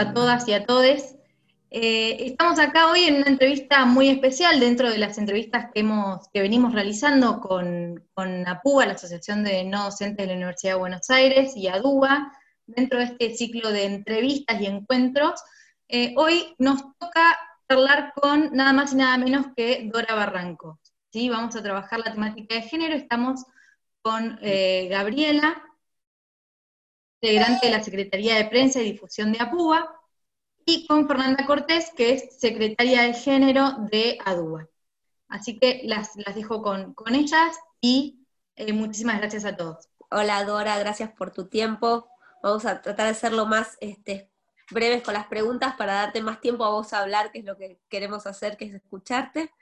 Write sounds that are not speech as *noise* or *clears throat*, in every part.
a todas y a todes. Eh, estamos acá hoy en una entrevista muy especial dentro de las entrevistas que, hemos, que venimos realizando con, APUA, la Asociación de No Docentes de la Universidad de Buenos Aires, y ADUA, dentro de este ciclo de entrevistas y encuentros. Eh, hoy nos toca hablar con nada más y nada menos que Dora Barranco. ¿sí? Vamos a trabajar la temática de género, estamos con eh, Gabriela, integrante de la Secretaría de Prensa y Difusión de APUA, y con Fernanda Cortés, que es secretaria de género de ADUA. Así que las, dejo con, ellas y eh, muchísimas gracias a todos. Hola Dora, gracias por tu tiempo. Vamos a tratar de ser lo más este, breves con las preguntas para darte más tiempo a vos a hablar, que es lo que queremos hacer, que es escucharte.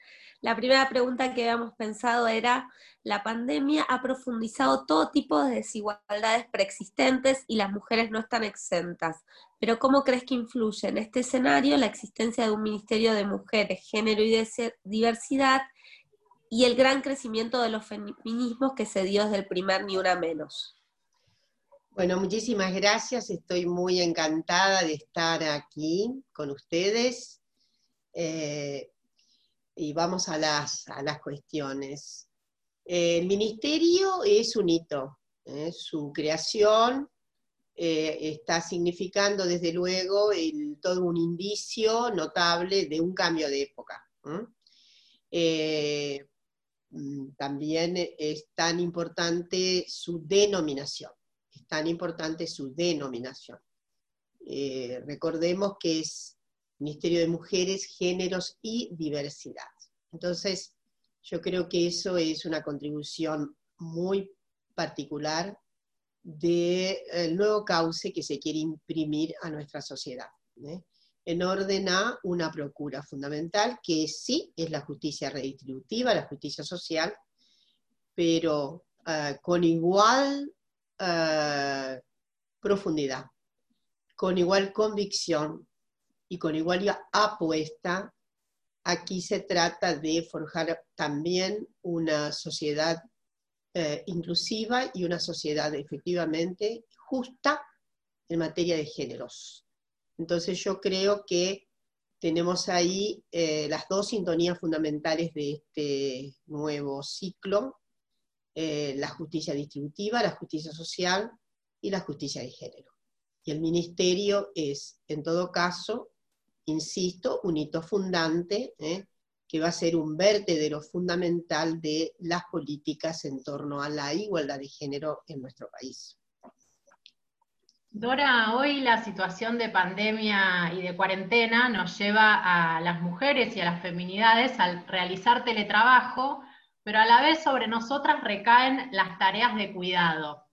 La primera pregunta que habíamos pensado era, la pandemia ha profundizado todo tipo de desigualdades preexistentes y las mujeres no están exentas, pero ¿cómo crees que influye en este escenario la existencia de un Ministerio de Mujeres, Género y Diversidad y el gran crecimiento de los feminismos que se dio desde el primer Ni Una Menos? Bueno, muchísimas gracias. Estoy muy encantada de estar aquí con ustedes. Eh, y vamos a las, a las cuestiones. El ministerio es un hito, ¿eh? su creación eh, está significando desde luego todo un indicio notable de un cambio de época. Eh, mm, también es tan importante su denominación, es tan importante su denominación. recordemos que es Ministerio de Mujeres, Géneros y Diversidad. Entonces, yo creo que eso es una contribución muy particular del nuevo cauce que se quiere imprimir a nuestra sociedad, ¿eh? en orden a una procura fundamental, que sí es la justicia redistributiva, la justicia social, pero eh, con igual eh, profundidad, con igual convicción y con igual apuesta, aquí se trata de forjar también una sociedad eh, inclusiva y una sociedad efectivamente justa en materia de géneros. Entonces yo creo que tenemos ahí eh, las dos sintonías fundamentales de este nuevo ciclo, eh, la justicia distributiva, la justicia social y la justicia de género. Y el ministerio es, en todo caso, insisto, un hito fundante, ¿eh? que va a ser un vertedero fundamental de las políticas en torno a la igualdad de género en nuestro país. Dora, hoy la situación de pandemia y de cuarentena nos lleva a las mujeres y a las feminidades al realizar teletrabajo, pero a la vez sobre nosotras recaen las tareas de cuidado.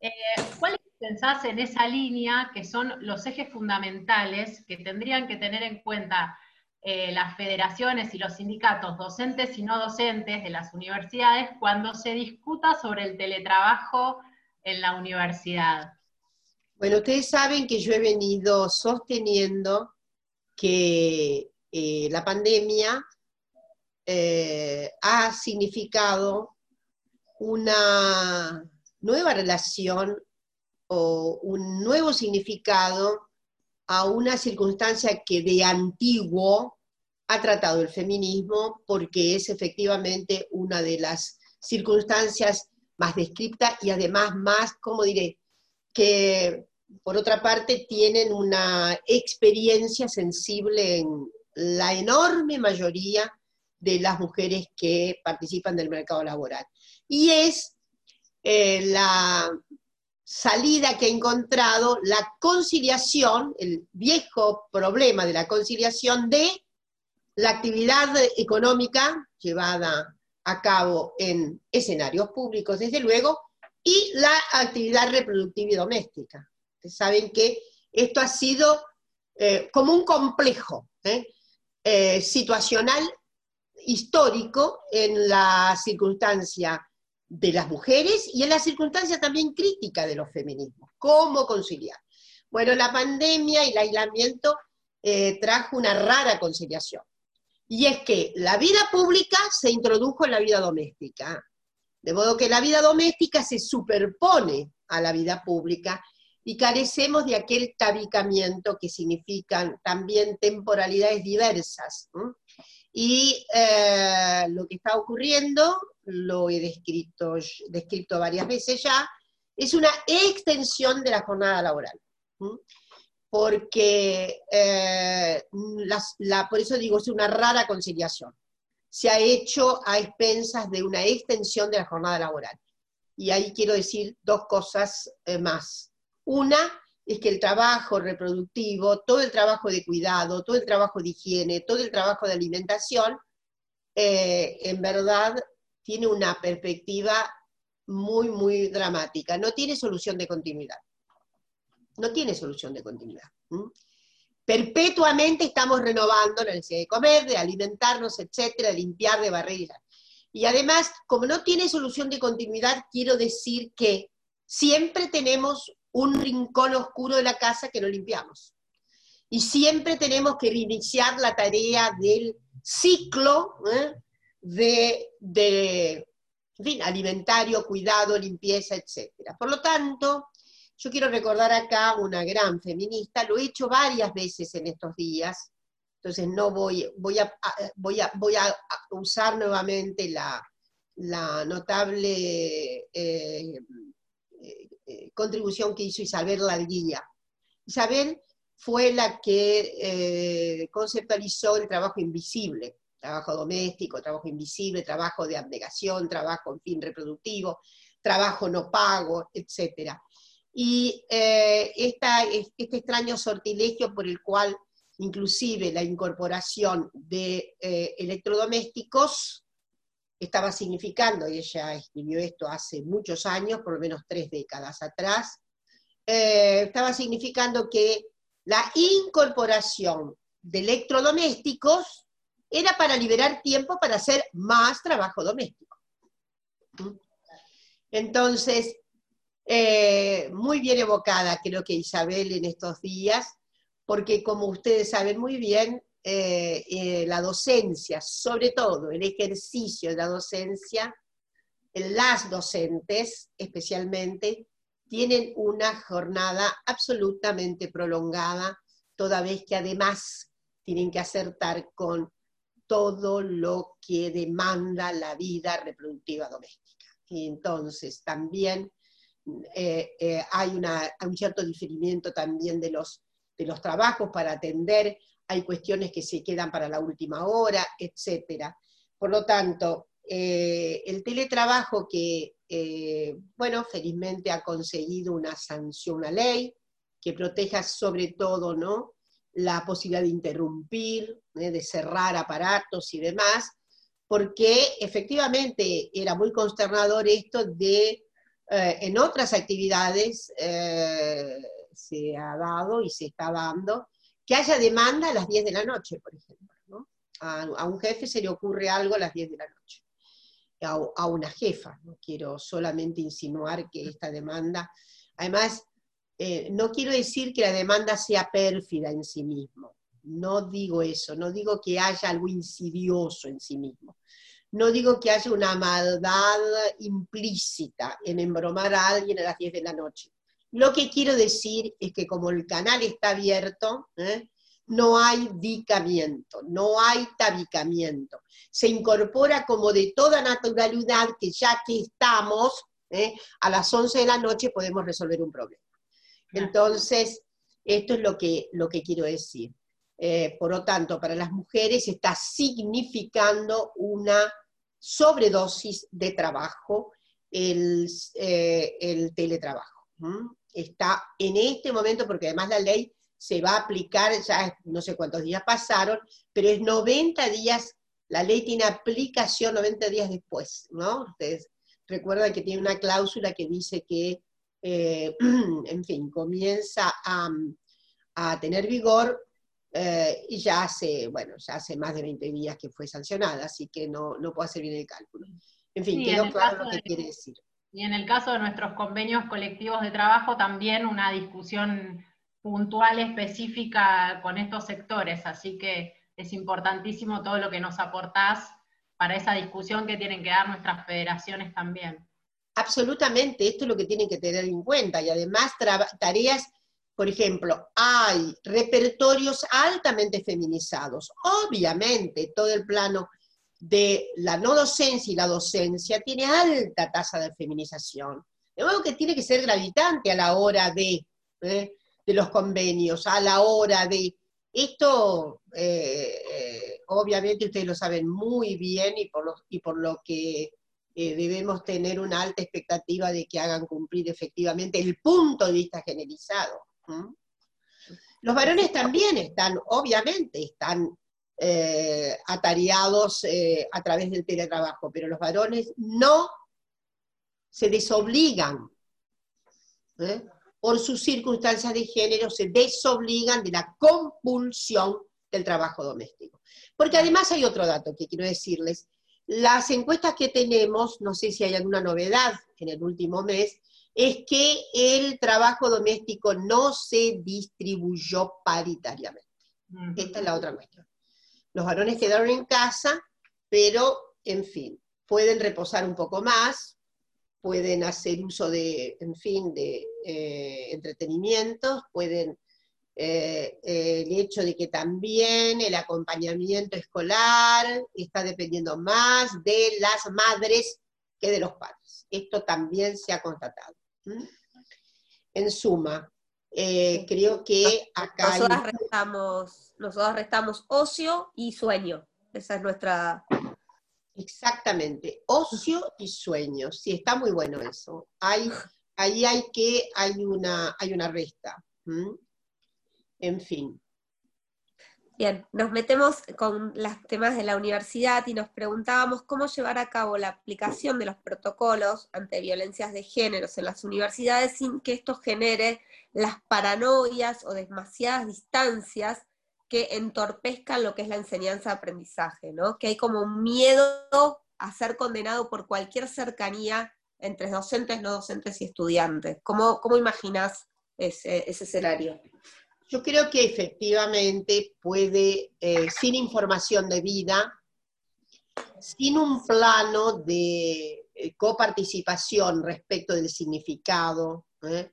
Eh, ¿Cuál pensás en esa línea que son los ejes fundamentales que tendrían que tener en cuenta eh, las federaciones y los sindicatos docentes y no docentes de las universidades cuando se discuta sobre el teletrabajo en la universidad? Bueno, ustedes saben que yo he venido sosteniendo que eh, la pandemia eh, ha significado una nueva relación un nuevo significado a una circunstancia que de antiguo ha tratado el feminismo porque es efectivamente una de las circunstancias más descriptas y además más, ¿cómo diré?, que por otra parte tienen una experiencia sensible en la enorme mayoría de las mujeres que participan del mercado laboral. Y es eh, la salida que ha encontrado la conciliación, el viejo problema de la conciliación de la actividad económica llevada a cabo en escenarios públicos, desde luego, y la actividad reproductiva y doméstica. Ustedes saben que esto ha sido eh, como un complejo ¿eh? Eh, situacional histórico en la circunstancia de las mujeres y en la circunstancia también crítica de los feminismos. ¿Cómo conciliar? Bueno, la pandemia y el aislamiento eh, trajo una rara conciliación. Y es que la vida pública se introdujo en la vida doméstica. De modo que la vida doméstica se superpone a la vida pública y carecemos de aquel tabicamiento que significan también temporalidades diversas. Y eh, lo que está ocurriendo, lo he descrito, descrito varias veces ya, es una extensión de la jornada laboral. Porque, eh, por eso digo, es una rara conciliación. Se ha hecho a expensas de una extensión de la jornada laboral. Y ahí quiero decir dos cosas eh, más. Una es que el trabajo reproductivo, todo el trabajo de cuidado, todo el trabajo de higiene, todo el trabajo de alimentación, eh, en verdad tiene una perspectiva muy, muy dramática. No tiene solución de continuidad. No tiene solución de continuidad. Perpetuamente estamos renovando la necesidad de comer, de alimentarnos, etcétera, de limpiar, de barrer. Y además, como no tiene solución de continuidad, quiero decir que siempre tenemos un rincón oscuro de la casa que no limpiamos. Y siempre tenemos que reiniciar la tarea del ciclo ¿eh? De, de alimentario, cuidado, limpieza, etc. Por lo tanto, yo quiero recordar acá una gran feminista, lo he hecho varias veces en estos días, entonces no voy, voy, a, voy, a, voy a usar nuevamente la, notable eh, eh, contribución que hizo Isabel Larguilla. Isabel fue la que eh, conceptualizó el trabajo invisible, trabajo doméstico, trabajo invisible, trabajo de abnegación, trabajo en fin reproductivo, trabajo no pago, etc. Y eh, este extraño sortilegio por el cual inclusive la incorporación de electrodomésticos estaba significando, y ella escribió esto hace muchos años, por lo menos tres décadas atrás, eh, estaba significando que la incorporación de electrodomésticos era para liberar tiempo para hacer más trabajo doméstico. Entonces, eh, muy bien evocada creo que Isabel en estos días, porque como ustedes saben muy bien, eh, eh, la docencia, sobre todo el ejercicio de la docencia, las docentes especialmente, tienen una jornada absolutamente prolongada, toda vez que además tienen que acertar con todo lo que demanda la vida reproductiva doméstica. Y entonces también eh, hay, un cierto diferimiento también de los, de los trabajos para atender hay cuestiones que se quedan para la última hora, etc. Por lo tanto, eh, el teletrabajo que, eh, bueno, felizmente ha conseguido una sanción, una ley que proteja sobre todo, ¿no? La posibilidad de interrumpir, ¿eh? de cerrar aparatos y demás, porque efectivamente era muy consternador esto de, en otras actividades se ha dado y se está dando, que haya demanda a las 10 de la noche, por ejemplo. A, un jefe se le ocurre algo a las 10 de la noche. A, una jefa, no quiero solamente insinuar que esta demanda, además, eh, no quiero decir que la demanda sea pérfida en sí mismo, no digo eso, no digo que haya algo insidioso en sí mismo, no digo que haya una maldad implícita en embromar a alguien a las 10 de la noche, lo que quiero decir es que como el canal está abierto, ¿eh? no hay dicamiento, no hay tabicamiento. Se incorpora como de toda naturalidad que ya que estamos, ¿eh? a las 11 de la noche podemos resolver un problema. Entonces, esto es lo que, lo que quiero decir. Eh, por lo tanto, para las mujeres está significando una sobredosis de trabajo el, el teletrabajo está en este momento, porque además la ley se va a aplicar, ya no sé cuántos días pasaron, pero es 90 días, la ley tiene aplicación 90 días después, ¿no? Ustedes recuerdan que tiene una cláusula que dice que, eh, *clears throat* en fin, comienza a, tener vigor eh, y ya hace, bueno, ya hace más de 20 días que fue sancionada, así que no, no puedo hacer bien el cálculo. En fin, quedó claro lo que quiere decir. Y en el caso de nuestros convenios colectivos de trabajo, también una discusión puntual específica con estos sectores, así que es importantísimo todo lo que nos aportás para esa discusión que tienen que dar nuestras federaciones también. Absolutamente, esto es lo que tienen que tener en cuenta. Y además tareas, por ejemplo, hay repertorios altamente feminizados. Obviamente, todo el plano de la no docencia y la docencia tiene alta tasa de feminización. De modo que tiene que ser gravitante a la hora de, ¿eh? de los convenios, a la hora de... Esto, eh, eh, obviamente ustedes lo saben muy bien y por lo, y por lo que debemos tener una alta expectativa de que hagan cumplir efectivamente el punto de vista generalizado. Los varones también están, obviamente, están atareados a través del teletrabajo, pero los varones no se desobligan, ¿eh? por sus circunstancias de género, se desobligan de la compulsión del trabajo doméstico. Porque además hay otro dato que quiero decirles. Las encuestas que tenemos, no sé si hay alguna novedad en el último mes, es que el trabajo doméstico no se distribuyó paritariamente. Esta es la otra cuestión. Los varones quedaron en casa, pero, en fin, pueden reposar un poco más, pueden hacer uso de, en fin, de eh, entretenimientos, pueden, eh, el hecho de que también el acompañamiento escolar está dependiendo más de las madres que de los padres. Esto también se ha constatado. En suma, eh, creo que acá... Nosotros, restamos, nosotros restamos ocio y sueño. Esa es nuestra Exactamente, ocio y sueños. Sí, está muy bueno eso. Hay, ahí hay que, hay una, hay una resta. En fin. Bien, nos metemos con los temas de la universidad y nos preguntábamos cómo llevar a cabo la aplicación de los protocolos ante violencias de géneros en las universidades sin que esto genere las paranoias o demasiadas distancias que entorpezcan lo que es la enseñanza-aprendizaje, ¿no? Que hay como un miedo a ser condenado por cualquier cercanía entre docentes, no docentes y estudiantes. ¿Cómo, cómo imaginas ese, escenario? Yo creo que efectivamente puede, eh, sin información de vida, sin un plano de eh, coparticipación respecto del significado ¿eh?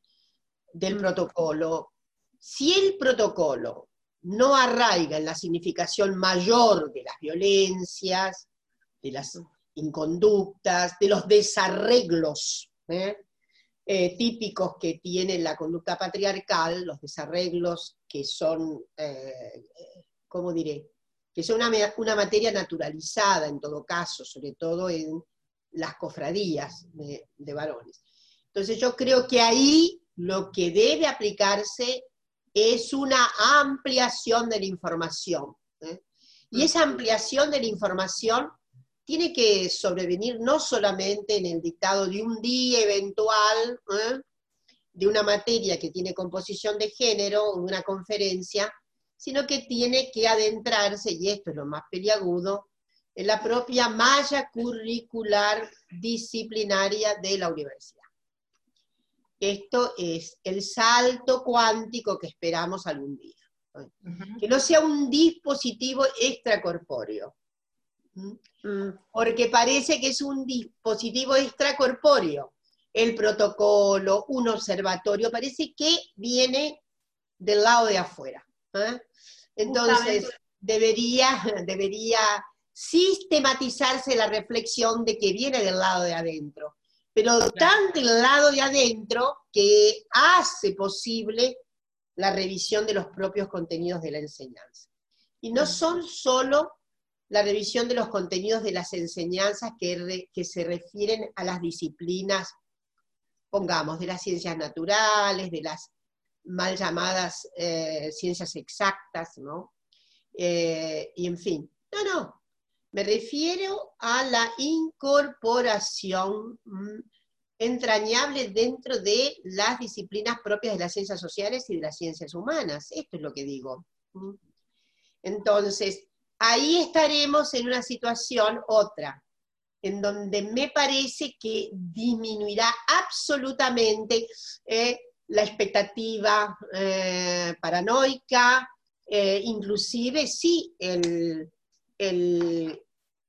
del mm. protocolo, si el protocolo no arraiga en la significación mayor de las violencias, de las inconductas, de los desarreglos ¿eh? Eh, típicos que tiene la conducta patriarcal, los desarreglos que son, eh, ¿cómo diré? Que son una, materia naturalizada en todo caso, sobre todo en las cofradías de varones. Entonces yo creo que ahí lo que debe aplicarse es una ampliación de la información. ¿eh? Y esa ampliación de la información tiene que sobrevenir no solamente en el dictado de un día eventual, ¿eh? de una materia que tiene composición de género, o una conferencia, sino que tiene que adentrarse, y esto es lo más peliagudo, en la propia malla curricular disciplinaria de la universidad. Esto es el salto cuántico que esperamos algún día. Que no sea un dispositivo extracorpóreo. Mm. Porque parece que es un dispositivo extracorpóreo. El protocolo, un observatorio, parece que viene del lado de afuera. ¿eh? Entonces, debería, *laughs* debería sistematizarse la reflexión de que viene del lado de adentro pero tan del lado de adentro que hace posible la revisión de los propios contenidos de la enseñanza. Y no son solo la revisión de los contenidos de las enseñanzas que, se refieren a las disciplinas, pongamos, de las ciencias naturales, de las mal llamadas eh, ciencias exactas, ¿no? Eh, y en fin, no, no, me refiero a la incorporación mm, entrañable dentro de las disciplinas propias de las ciencias sociales y de las ciencias humanas. Esto es lo que digo. Mm. Entonces, ahí estaremos en una situación otra, en donde me parece que disminuirá absolutamente eh, la expectativa eh, paranoica, eh, inclusive sí el, el,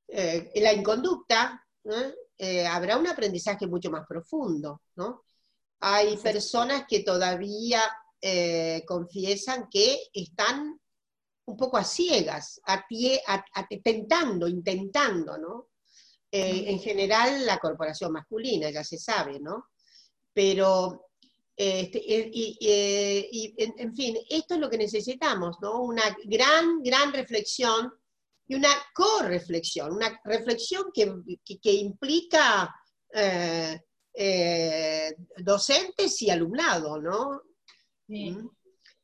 la inconducta, habrá un aprendizaje mucho más profundo, ¿no? Hay personas que todavía confiesan que están un poco a ciegas, a, tentando, intentando, ¿no? Eh, en general la corporación masculina, ya se sabe, ¿no? Pero, este, y, en, fin, esto es lo que necesitamos, ¿no? Una gran, gran reflexión y una co-reflexión, una reflexión que, implica eh, eh, docentes y alumnado, ¿no? Sí. ¿Mm?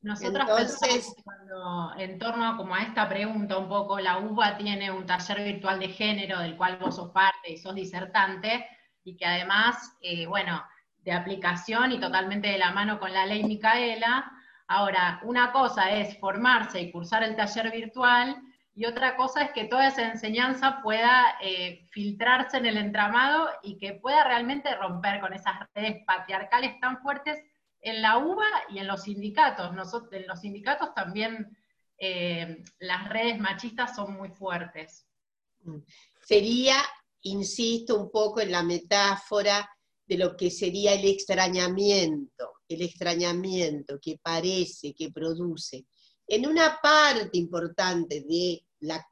Nosotros Entonces, cuando, en torno como a esta pregunta un poco, la UBA tiene un taller virtual de género del cual vos sos parte y sos disertante, y que además, eh, bueno, de aplicación y totalmente de la mano con la ley Micaela. Ahora, una cosa es formarse y cursar el taller virtual, y otra cosa es que toda esa enseñanza pueda eh, filtrarse en el entramado y que pueda realmente romper con esas redes patriarcales tan fuertes en la UBA y en los sindicatos. Nosotros, en los sindicatos también eh, las redes machistas son muy fuertes. Sería, insisto un poco en la metáfora de lo que sería el extrañamiento, el extrañamiento que parece, que produce en una parte importante de la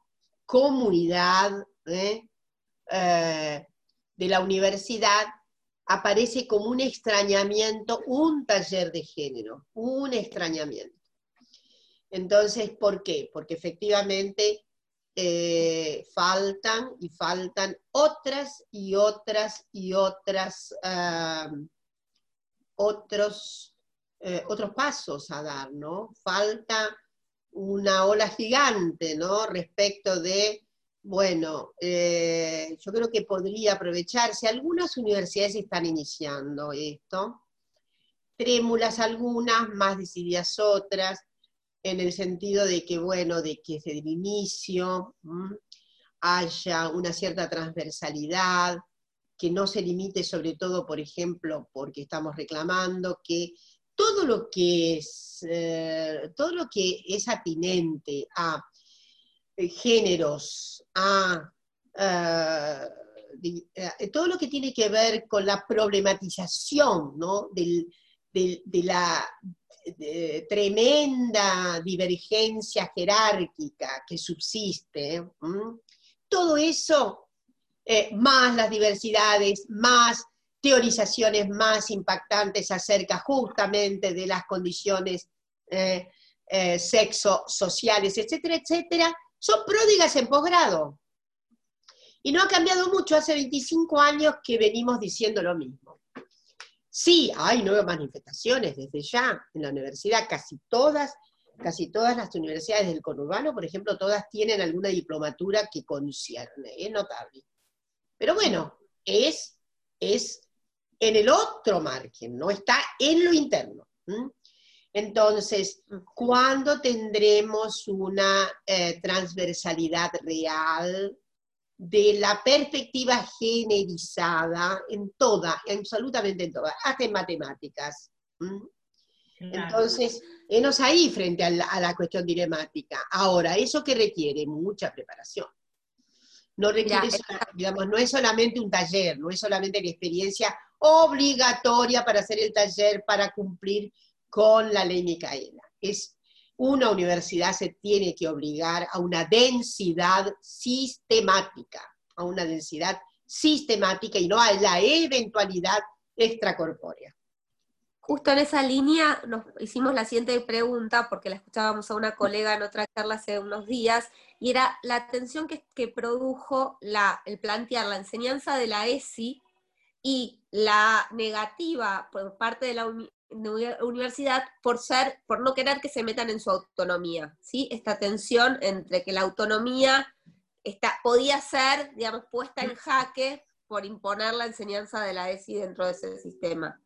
comunidad ¿eh? Eh, de la universidad aparece como un extrañamiento, un taller de género, un extrañamiento. Entonces, ¿por qué? Porque efectivamente eh, faltan y faltan otras y otras y otras, otros, otros pasos a dar, ¿no? Falta una ola gigante, ¿no? Respecto de, bueno, eh, yo creo que podría aprovecharse. Algunas universidades están iniciando esto, trémulas algunas, más decididas otras, en el sentido de que, bueno, de que desde el inicio haya una cierta transversalidad, que no se limite sobre todo, por ejemplo, porque estamos reclamando que todo lo que es, eh, todo lo que es atinente a géneros, a eh, todo lo que tiene que ver con la problematización de la tremenda divergencia jerárquica que subsiste, todo eso, más las diversidades, más teorizaciones más impactantes acerca justamente de las condiciones eh, eh, sexo, sociales, etcétera, etcétera, son pródigas en posgrado. Y no ha cambiado mucho, hace 25 años que venimos diciendo lo mismo. Sí, hay nuevas manifestaciones desde ya en la universidad, casi todas, casi todas las universidades del conurbano, por ejemplo, todas tienen alguna diplomatura que concierne, es notable. Pero bueno, es, es en el otro margen, no está en lo interno. Entonces, ¿cuándo tendremos una eh, transversalidad real de la perspectiva generizada en toda, absolutamente en toda, hasta en matemáticas? Entonces, enos ahí frente a la, a la, cuestión dilemática. Ahora, ¿eso que requiere? Mucha preparación. No requiere, digamos, no es solamente un taller, no es solamente la experiencia obligatoria para hacer el taller para cumplir con la ley Micaela. Es una universidad se tiene que obligar a una densidad sistemática, a una densidad sistemática y no a la eventualidad extracorpórea. Justo en esa línea nos hicimos la siguiente pregunta, porque la escuchábamos a una colega en otra charla hace unos días, y era la tensión que, produjo la, el plantear la enseñanza de la ESI y la negativa por parte de la universidad por ser, por no querer que se metan en su autonomía, ¿sí? Esta tensión entre que la autonomía está, podía ser, digamos, puesta en jaque por imponer la enseñanza de la ESI dentro de ese sistema.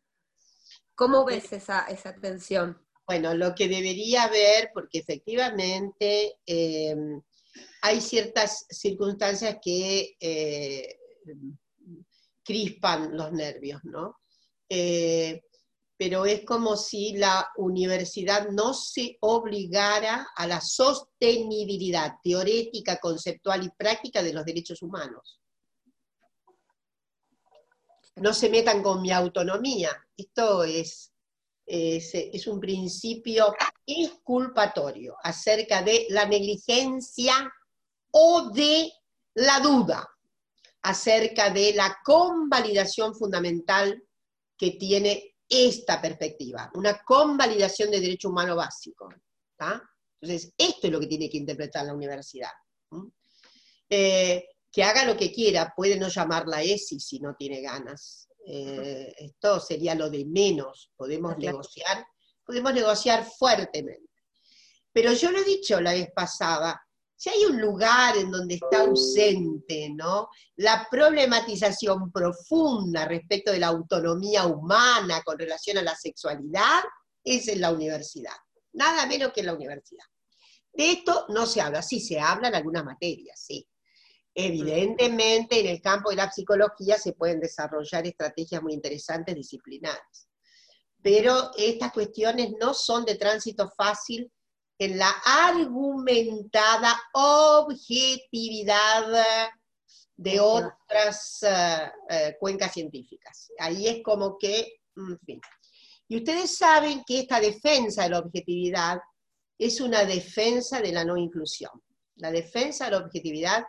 ¿Cómo ves esa, esa tensión? Bueno, lo que debería haber, porque efectivamente em, hay ciertas circunstancias que eh, crispan los nervios, ¿no? Eh, pero es como si la universidad no se obligara a la sostenibilidad teórica, conceptual y práctica de los derechos humanos. no se metan con mi autonomía. Esto es, es, un principio exculpatorio acerca de la negligencia o de la duda acerca de la convalidación fundamental que tiene esta perspectiva, una convalidación de derecho humano básico. Entonces, esto es lo que tiene que interpretar la universidad. Eh, que haga lo que quiera, puede no llamarla ESI si no tiene ganas. Eh, esto sería lo de menos, podemos negociar, podemos negociar fuertemente. Pero yo lo he dicho la vez pasada, si hay un lugar en donde está ausente, ¿no? La problematización profunda respecto de la autonomía humana con relación a la sexualidad, es en la universidad. Nada menos que en la universidad. De esto no se habla, sí se habla en algunas materias, sí. Evidentemente, en el campo de la psicología se pueden desarrollar estrategias muy interesantes disciplinares. Pero estas cuestiones no son de tránsito fácil en la argumentada objetividad de otras eh, eh, cuencas científicas. Ahí es como que, en fin. Y ustedes saben que esta defensa de la objetividad es una defensa de la no inclusión. La defensa de la objetividad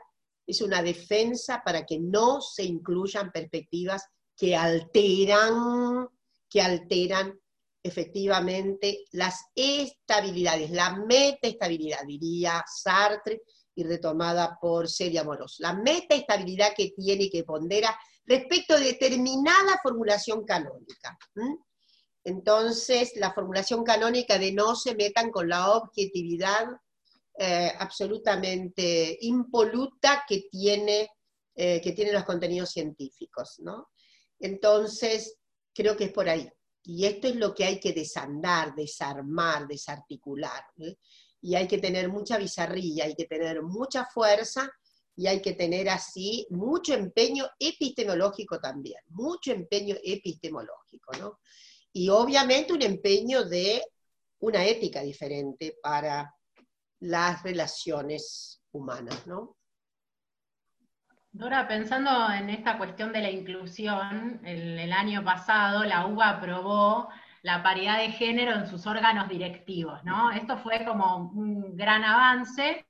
es una defensa para que no se incluyan perspectivas que alteran, que alteran efectivamente las estabilidades, la metaestabilidad, diría Sartre, y retomada por Celia Moros. La metaestabilidad que tiene que pondera respecto de determinada formulación canónica. Entonces, la formulación canónica de no se metan con la objetividad eh, absolutamente impoluta que tiene, eh, que tiene los contenidos científicos. Entonces, creo que es por ahí. Y esto es lo que hay que desandar, desarmar, desarticular. ¿eh? Y hay que tener mucha bizarrilla, hay que tener mucha fuerza y hay que tener así mucho empeño epistemológico también, mucho empeño epistemológico, ¿no? Y obviamente un empeño de una ética diferente para las relaciones humanas, ¿no? Dora, pensando en esta cuestión de la inclusión, el, año pasado la UBA aprobó la paridad de género en sus órganos directivos, ¿no? Esto fue como un gran avance,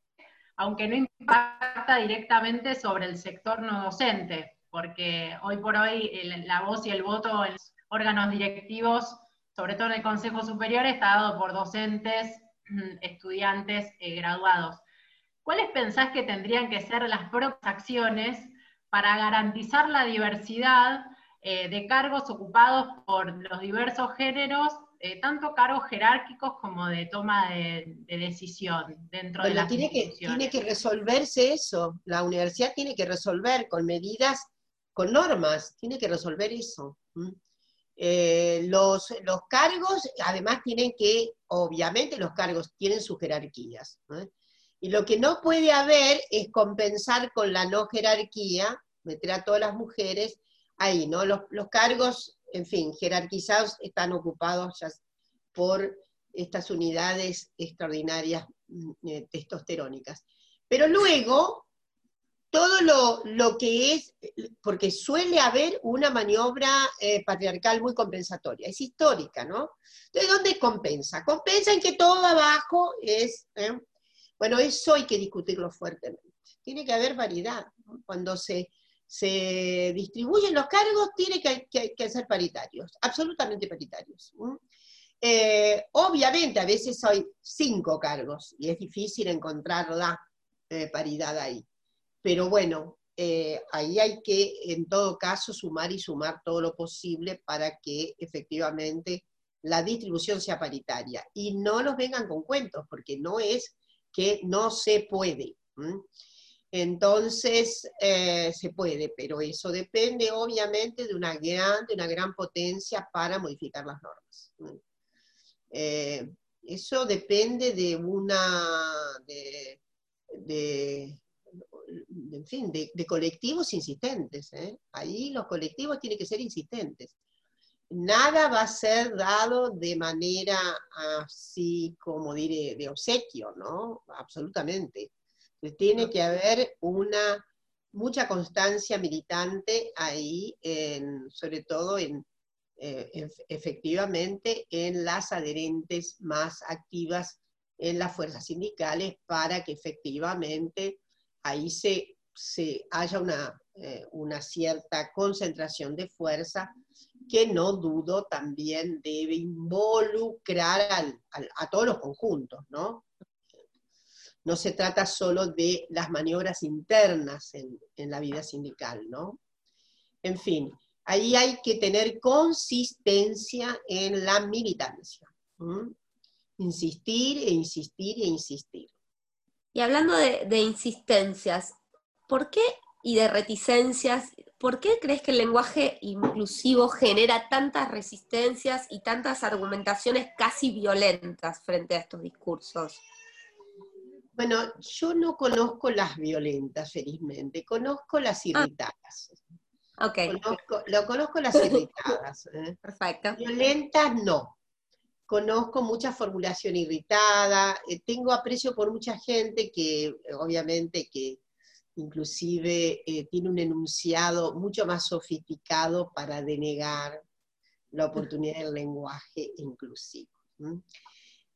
aunque no impacta directamente sobre el sector no docente, porque hoy por hoy la voz y el voto en los órganos directivos, sobre todo en el Consejo Superior, está dado por docentes, estudiantes eh, graduados. ¿Cuáles pensás que tendrían que ser las próximas acciones para garantizar la diversidad eh, de cargos ocupados por los diversos géneros, eh, tanto cargos jerárquicos como de toma de, decisión dentro de la tiene que, tiene que resolverse eso, la universidad tiene que resolver con medidas, con normas, tiene que resolver eso. Eh, los, los, cargos, además, tienen que, obviamente los cargos tienen sus jerarquías. Y lo que no puede haber es compensar con la no jerarquía, meter a todas las mujeres ahí, ¿no? Los, cargos, en fin, jerarquizados están ocupados ya por estas unidades extraordinarias mm, eh, testosterónicas. Pero luego, todo lo, que es, porque suele haber una maniobra eh, patriarcal muy compensatoria, es histórica, ¿no? ¿De dónde compensa? Compensa en que todo abajo es... ¿eh? Bueno, eso hay que discutirlo fuertemente. Tiene que haber variedad. Cuando se, distribuyen los cargos, tiene que, ser paritarios, absolutamente paritarios. Eh, obviamente, a veces hay cinco cargos y es difícil encontrar la eh, paridad ahí. Pero bueno, eh, ahí hay que, en todo caso, sumar y sumar todo lo posible para que efectivamente la distribución sea paritaria. Y no nos vengan con cuentos, porque no es que no se puede. Entonces, eh, se puede, pero eso depende obviamente de una gran, de una gran potencia para modificar las normas. Eh, eso depende de una, de, en fin, de, colectivos insistentes. ¿eh? Ahí los colectivos tienen que ser insistentes nada va a ser dado de manera así como diré, de obsequio, ¿no? Absolutamente. Tiene que haber una mucha constancia militante ahí, sobre todo en, eh, efectivamente en las adherentes más activas en las fuerzas sindicales para que efectivamente ahí se, se haya una, eh, una cierta concentración de fuerza que no dudo también debe involucrar a todos los conjuntos, ¿no? No se trata solo de las maniobras internas en, la vida sindical, ¿no? En fin, ahí hay que tener consistencia en la militancia. Insistir e insistir e insistir. Y hablando de, insistencias, ¿por qué y de reticencias, ¿por qué crees que el lenguaje inclusivo genera tantas resistencias y tantas argumentaciones casi violentas frente a estos discursos? Bueno, yo no conozco las violentas, felizmente, conozco las ah. irritadas. Ok. lo conozco las *laughs* irritadas. ¿eh? Perfecto. Violentas no. Conozco mucha formulación irritada, eh, tengo aprecio por mucha gente que obviamente que inclusive eh, tiene un enunciado mucho más sofisticado para denegar la oportunidad del lenguaje inclusivo.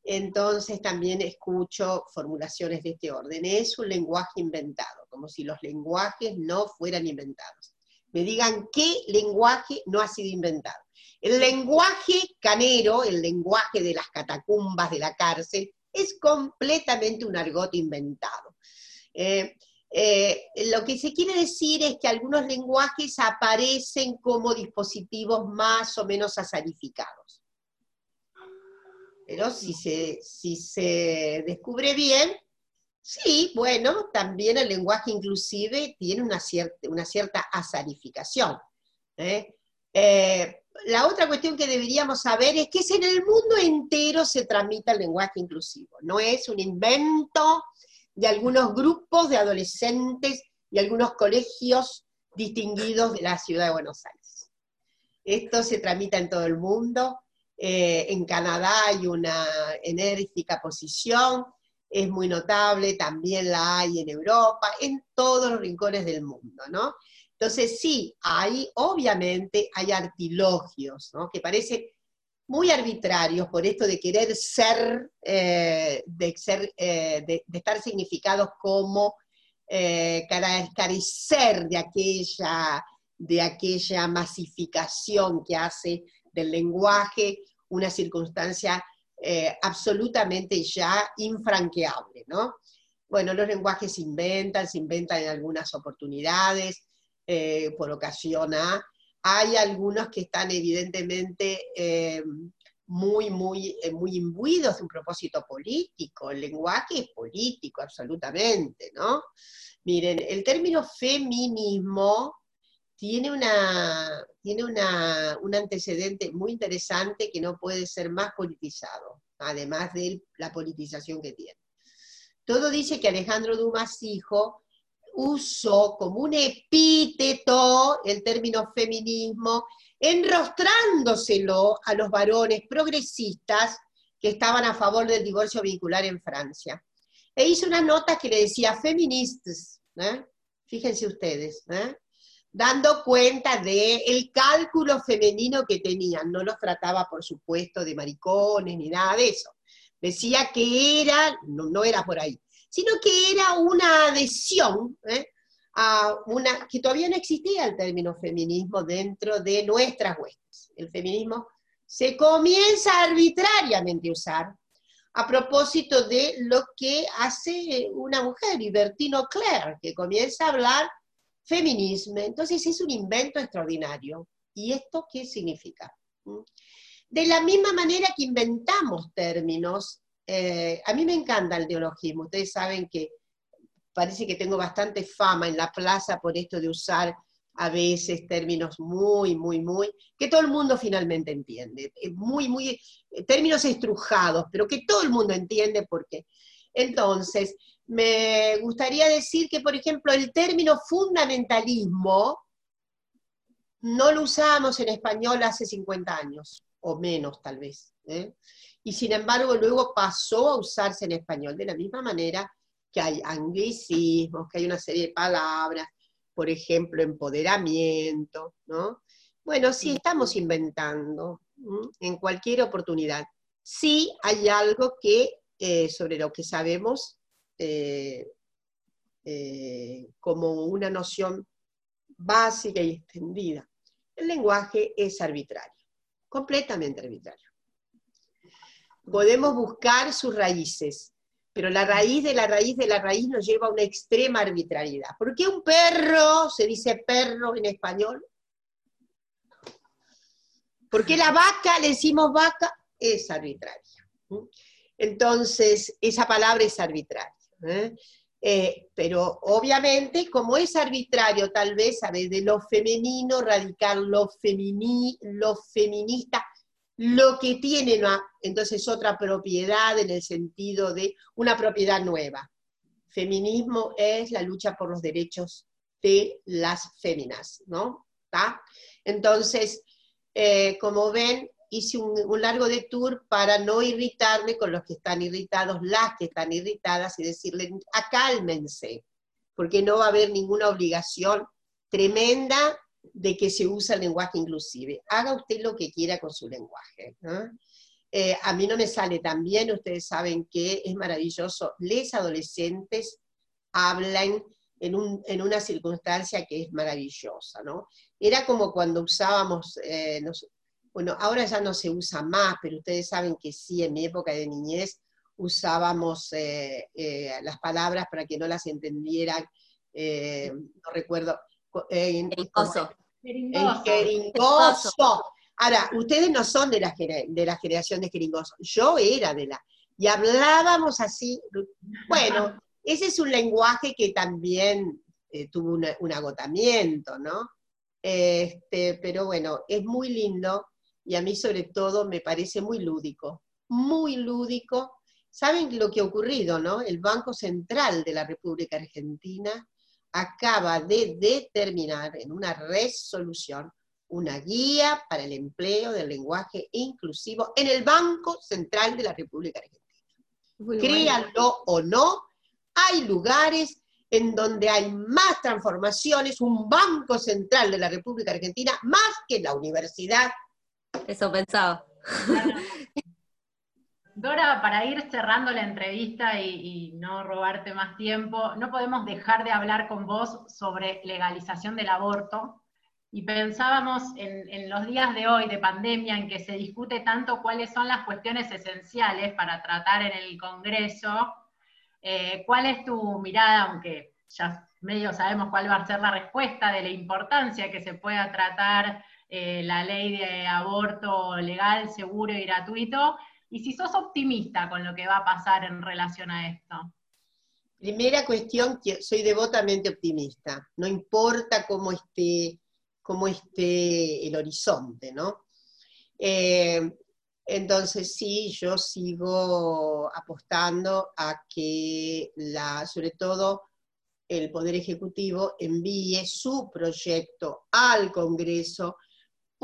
Entonces también escucho formulaciones de este orden. Es un lenguaje inventado, como si los lenguajes no fueran inventados me digan qué lenguaje no ha sido inventado. El lenguaje canero, el lenguaje de las catacumbas de la cárcel, es completamente un argot inventado. Eh, eh, lo que se quiere decir es que algunos lenguajes aparecen como dispositivos más o menos asarificados. Pero si se, si se descubre bien, Sí, bueno, también el lenguaje inclusive tiene una cierta, una cierta asarificación. ¿eh? Eh, la otra cuestión que deberíamos saber es que es en el mundo entero se tramita el lenguaje inclusivo. No es un invento de algunos grupos de adolescentes y algunos colegios distinguidos de la ciudad de Buenos Aires. Esto se tramita en todo el mundo. Eh, en Canadá hay una enérgica posición es muy notable, también la hay en Europa, en todos los rincones del mundo, ¿no? Entonces sí, hay, obviamente, hay artilogios, ¿no? Que parecen muy arbitrarios por esto de querer ser, eh, de, ser eh, de, estar significados como eh, carecer de aquella, de aquella masificación que hace del lenguaje una circunstancia eh, absolutamente ya infranqueable, ¿no? Bueno, los lenguajes se inventan, se inventan en algunas oportunidades, por ocasión A. Hay algunos que están evidentemente eh, muy, muy, muy imbuidos de un propósito político. El lenguaje es político, absolutamente, ¿no? Miren, el término feminismo tiene, una, tiene un antecedente muy interesante que no puede ser más politizado, además de la politización que tiene. Todo dice que Alejandro Dumas hijo usó como un epíteto el término feminismo, enrostrándoselo a los varones progresistas que estaban a favor del divorcio vincular en Francia. E hizo una nota que le decía feministas, ¿eh? fíjense ustedes, ¿eh? dando cuenta del el cálculo femenino que tenían. No los trataba, por supuesto, de maricones ni nada de eso. Decía que era, no, era por ahí, sino que era una adhesión ¿eh? a una, que todavía no existía el término feminismo dentro de nuestras huestes. El feminismo se comienza arbitrariamente a usar a propósito de lo que hace una mujer, Bertino Claire, que comienza a hablar feminismo. Entonces es un invento extraordinario. ¿Y esto qué significa? ¿Mm? De la misma manera que inventamos términos, eh, a mí me encanta el neologismo, ustedes saben que parece que tengo bastante fama en la plaza por esto de usar a veces términos muy, muy, muy, que todo el mundo finalmente entiende, muy, muy, eh, términos estrujados, pero que todo el mundo entiende porque. Entonces, me gustaría decir que, por ejemplo, el término fundamentalismo no lo usábamos en español hace 50 años, o menos tal vez. ¿eh? Y sin embargo, luego pasó a usarse en español, de la misma manera que hay anglicismos, que hay una serie de palabras por ejemplo, empoderamiento, ¿no? Bueno, sí, estamos inventando en cualquier oportunidad. Sí hay algo que, eh, sobre lo que sabemos eh, eh, como una noción básica y extendida. El lenguaje es arbitrario, completamente arbitrario. Podemos buscar sus raíces, pero la raíz de la raíz de la raíz nos lleva a una extrema arbitrariedad. ¿Por qué un perro se dice perro en español? ¿Por qué la vaca le decimos vaca? Es arbitraria. Entonces, esa palabra es arbitraria. ¿eh? Eh, pero obviamente, como es arbitrario, tal vez, a de lo femenino, radical lo, femini, lo feminista, lo que tiene entonces otra propiedad en el sentido de una propiedad nueva. Feminismo es la lucha por los derechos de las féminas, ¿no? Entonces, eh, como ven, hice un, largo de tour para no irritarme con los que están irritados, las que están irritadas, y decirles, acálmense, porque no va a haber ninguna obligación tremenda de que se use el lenguaje inclusive. Haga usted lo que quiera con su lenguaje. Eh, a mí no me sale tan bien, ustedes saben que es maravilloso. Les adolescentes hablan en, en, una circunstancia que es maravillosa, ¿no? Era como cuando usábamos, eh, bueno, ahora ya no se usa más, pero ustedes saben que sí, en mi época de niñez usábamos eh, eh, las palabras para que no las entendieran, no recuerdo. Jeringoso. Jeringoso. Ahora, ustedes no son de la, de la generación de jeringoso, yo era de la, y hablábamos así, bueno, ese es un lenguaje que también tuvo un agotamiento, ¿no? Este, pero bueno, es muy lindo y a mí sobre todo me parece muy lúdico, muy lúdico. ¿Saben lo que ha ocurrido, no? El Banco Central de la República Argentina acaba de determinar en una resolución una guía para el empleo del lenguaje inclusivo en el Banco Central de la República Argentina. Créanlo o no, hay lugares en donde hay más transformaciones, un Banco Central de la República Argentina, más que la Universidad eso pensaba. *laughs* Dora, para ir cerrando la entrevista y, no robarte más tiempo, no podemos dejar de hablar con vos sobre legalización del aborto. Y pensábamos en, los días de hoy de pandemia en que se discute tanto cuáles son las cuestiones esenciales para tratar en el Congreso. Eh, ¿Cuál es tu mirada, aunque ya medio sabemos cuál va a ser la respuesta de la importancia que se pueda tratar eh, la ley de aborto legal, seguro y gratuito, y si sos optimista con lo que va a pasar en relación a esto. Primera cuestión, soy devotamente optimista, no importa cómo esté, cómo esté el horizonte, ¿no? Eh, entonces sí, yo sigo apostando a que la, sobre todo el Poder Ejecutivo envíe su proyecto al Congreso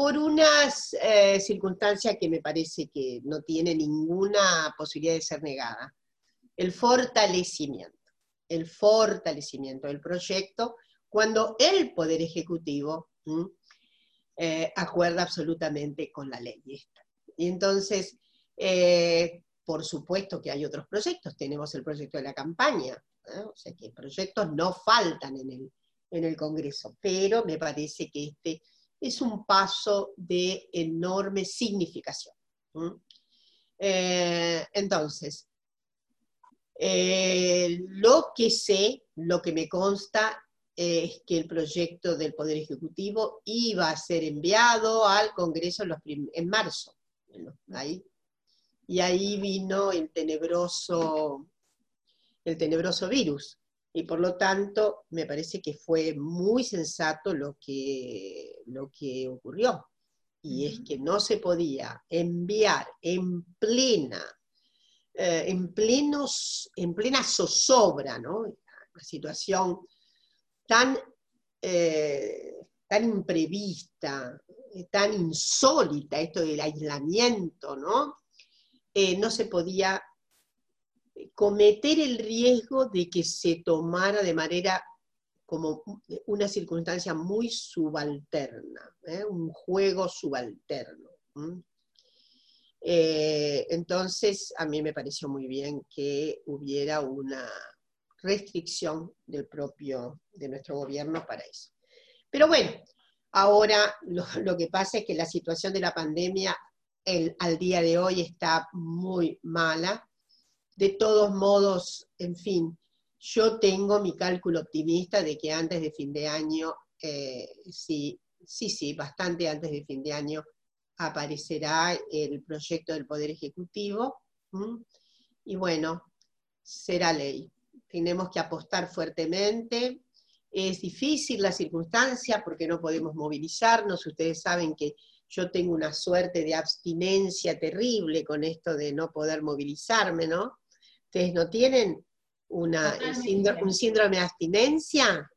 por unas eh, circunstancias que me parece que no tiene ninguna posibilidad de ser negada. El fortalecimiento, el fortalecimiento del proyecto cuando el Poder Ejecutivo eh, acuerda absolutamente con la ley. Y entonces, eh, por supuesto que hay otros proyectos, tenemos el proyecto de la campaña, o sea que proyectos no faltan en el, en el Congreso, pero me parece que este es un paso de enorme significación. Eh, entonces, eh, lo que sé, lo que me consta, es que el proyecto del Poder Ejecutivo iba a ser enviado al Congreso en, marzo. y ahí vino el tenebroso, el tenebroso virus y por lo tanto me parece que fue muy sensato lo que, lo que ocurrió. Y es que no se podía enviar en plena, eh, en, plenos, en plena zozobra, ¿no? Una situación tan, eh, tan imprevista, tan insólita, esto del aislamiento, ¿no? Eh, no se podía cometer el riesgo de que se tomara de manera como una circunstancia muy subalterna, ¿eh? un juego subalterno. Eh, entonces, a mí me pareció muy bien que hubiera una restricción del propio, de nuestro gobierno para eso. Pero bueno, ahora lo, que pasa es que la situación de la pandemia al día de hoy está muy mala. De todos modos, en fin, yo tengo mi cálculo optimista de que antes de fin de año, eh, sí, sí, sí, bastante antes de fin de año aparecerá el proyecto del Poder Ejecutivo. Y bueno, será ley. Tenemos que apostar fuertemente. Es difícil la circunstancia porque no podemos movilizarnos. Ustedes saben que yo tengo una suerte de abstinencia terrible con esto de no poder movilizarme, ¿no? Ustedes no tienen una, un síndrome de abstinencia,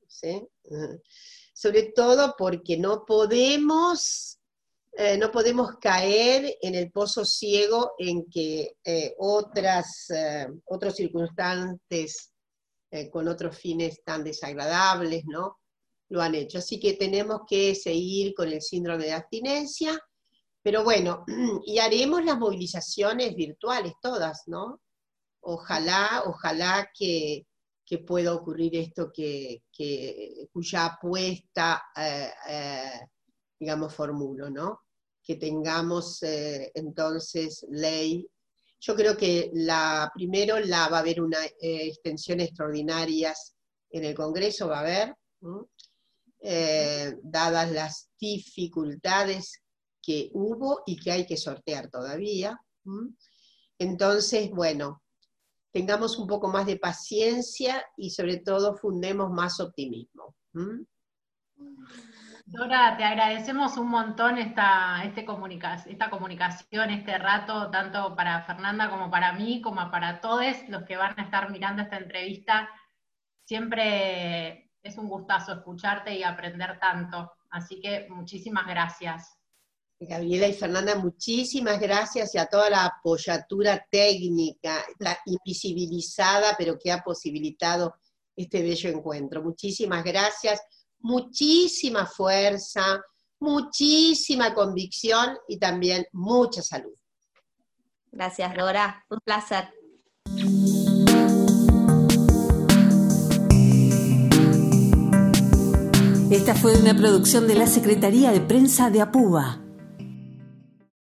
sobre todo porque no podemos, eh, no podemos caer en el pozo ciego en que eh, otras, eh, otros circunstantes con otros fines tan desagradables, ¿no? Lo han hecho. Así que tenemos que seguir con el síndrome de abstinencia, pero bueno, *clears throat* y haremos las movilizaciones virtuales todas, ¿no? Ojalá, ojalá que, pueda ocurrir esto que, cuya apuesta, eh, eh, digamos, formulo, ¿no? Que tengamos eh, entonces ley. Yo creo que la, primero la, va a haber una extensión extraordinarias en el Congreso, va a haber, dadas las dificultades que hubo y que hay que sortear todavía. Entonces, bueno, tengamos un poco más de paciencia y sobre todo fundemos más optimismo. Dora, te agradecemos un montón esta, este esta comunicación, este rato, tanto para Fernanda como para mí, como para todos los que van a estar mirando esta entrevista. Siempre es un gustazo escucharte y aprender tanto. Así que muchísimas gracias. Gabriela y Fernanda, muchísimas gracias y a toda la apoyatura técnica, la invisibilizada, pero que ha posibilitado este bello encuentro. Muchísimas gracias, muchísima fuerza, muchísima convicción y también mucha salud. Gracias, Dora. Un placer. Esta fue una producción de la Secretaría de Prensa de Apúa.